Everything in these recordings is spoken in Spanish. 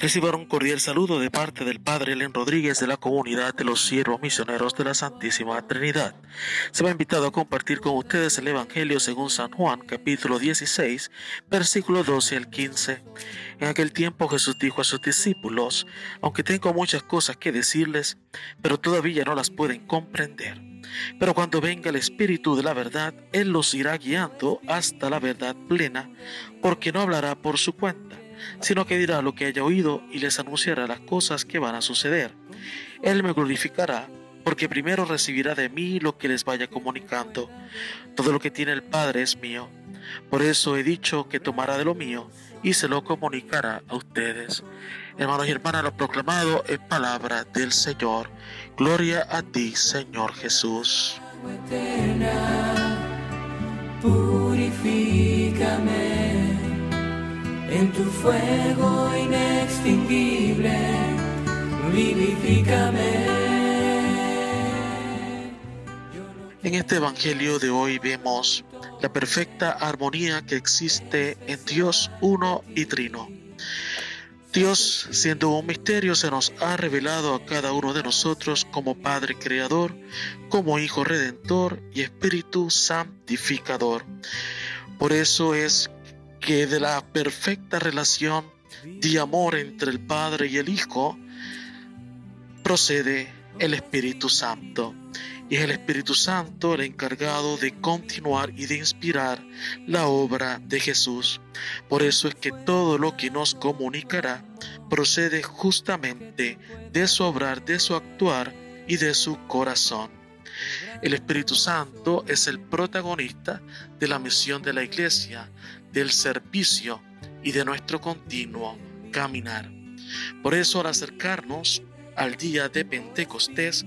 Reciban un cordial saludo de parte del Padre Elen Rodríguez de la comunidad de los siervos misioneros de la Santísima Trinidad. Se va invitado a compartir con ustedes el Evangelio según San Juan, capítulo 16, versículo 12 al 15. En aquel tiempo Jesús dijo a sus discípulos, aunque tengo muchas cosas que decirles, pero todavía no las pueden comprender. Pero cuando venga el Espíritu de la verdad, Él los irá guiando hasta la verdad plena, porque no hablará por su cuenta sino que dirá lo que haya oído y les anunciará las cosas que van a suceder. Él me glorificará, porque primero recibirá de mí lo que les vaya comunicando. Todo lo que tiene el Padre es mío. Por eso he dicho que tomará de lo mío y se lo comunicará a ustedes. Hermanos y hermanas, lo proclamado es palabra del Señor. Gloria a ti, Señor Jesús. En tu fuego inextinguible, vivifícame. En este Evangelio de hoy vemos la perfecta armonía que existe en Dios uno y trino. Dios, siendo un misterio, se nos ha revelado a cada uno de nosotros como Padre Creador, como Hijo Redentor y Espíritu Santificador. Por eso es que de la perfecta relación de amor entre el Padre y el Hijo procede el Espíritu Santo. Y es el Espíritu Santo el encargado de continuar y de inspirar la obra de Jesús. Por eso es que todo lo que nos comunicará procede justamente de su obrar, de su actuar y de su corazón. El Espíritu Santo es el protagonista de la misión de la iglesia, del servicio y de nuestro continuo caminar. Por eso al acercarnos al día de Pentecostés,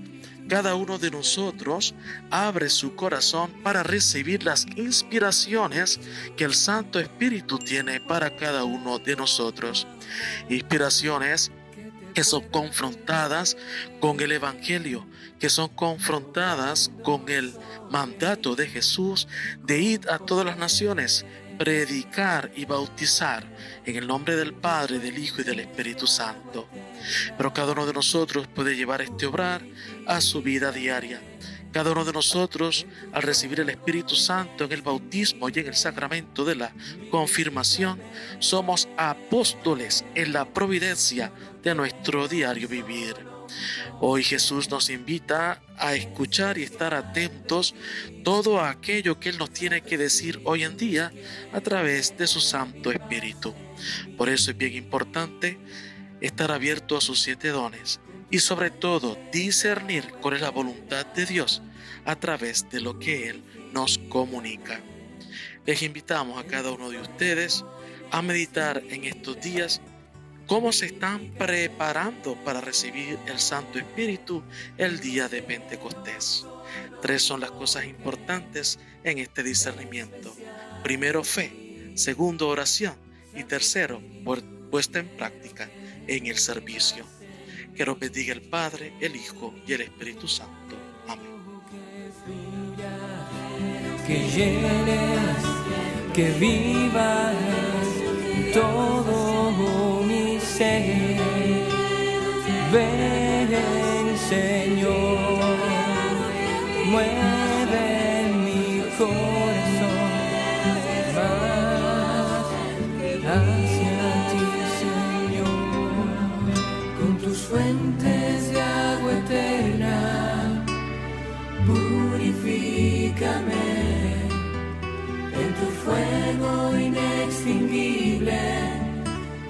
cada uno de nosotros abre su corazón para recibir las inspiraciones que el Santo Espíritu tiene para cada uno de nosotros. Inspiraciones que son confrontadas con el Evangelio, que son confrontadas con el mandato de Jesús de ir a todas las naciones, predicar y bautizar en el nombre del Padre, del Hijo y del Espíritu Santo. Pero cada uno de nosotros puede llevar este obrar a su vida diaria. Cada uno de nosotros, al recibir el Espíritu Santo en el bautismo y en el sacramento de la confirmación, somos apóstoles en la providencia de nuestro diario vivir. Hoy Jesús nos invita a escuchar y estar atentos todo aquello que Él nos tiene que decir hoy en día a través de su Santo Espíritu. Por eso es bien importante estar abierto a sus siete dones y sobre todo discernir cuál es la voluntad de Dios a través de lo que Él nos comunica. Les invitamos a cada uno de ustedes a meditar en estos días cómo se están preparando para recibir el Santo Espíritu el día de Pentecostés. Tres son las cosas importantes en este discernimiento. Primero, fe. Segundo, oración. Y tercero, puesta en práctica en el servicio. Que nos bendiga el Padre, el Hijo y el Espíritu Santo. Amén. Que llenes, que vivas todo mi ser. Ven,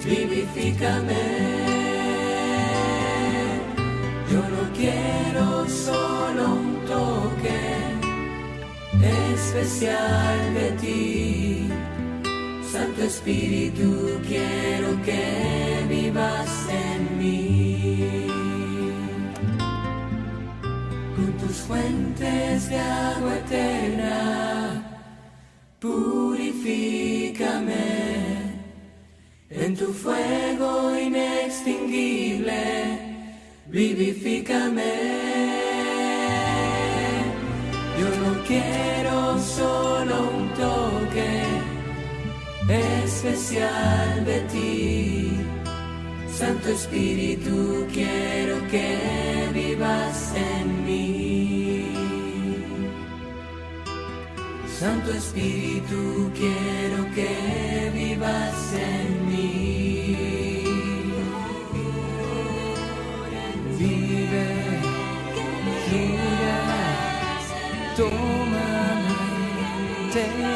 vivifícame. Yo no quiero solo un toque especial de ti. Santo Espíritu, quiero que vivas en mí. Con tus fuentes de agua eterna, Tu fuego inextinguible, vivifícame. Yo no quiero solo un toque especial de ti. Santo Espíritu, quiero que vivas en mí. Santo Espíritu, quiero que vivas. day.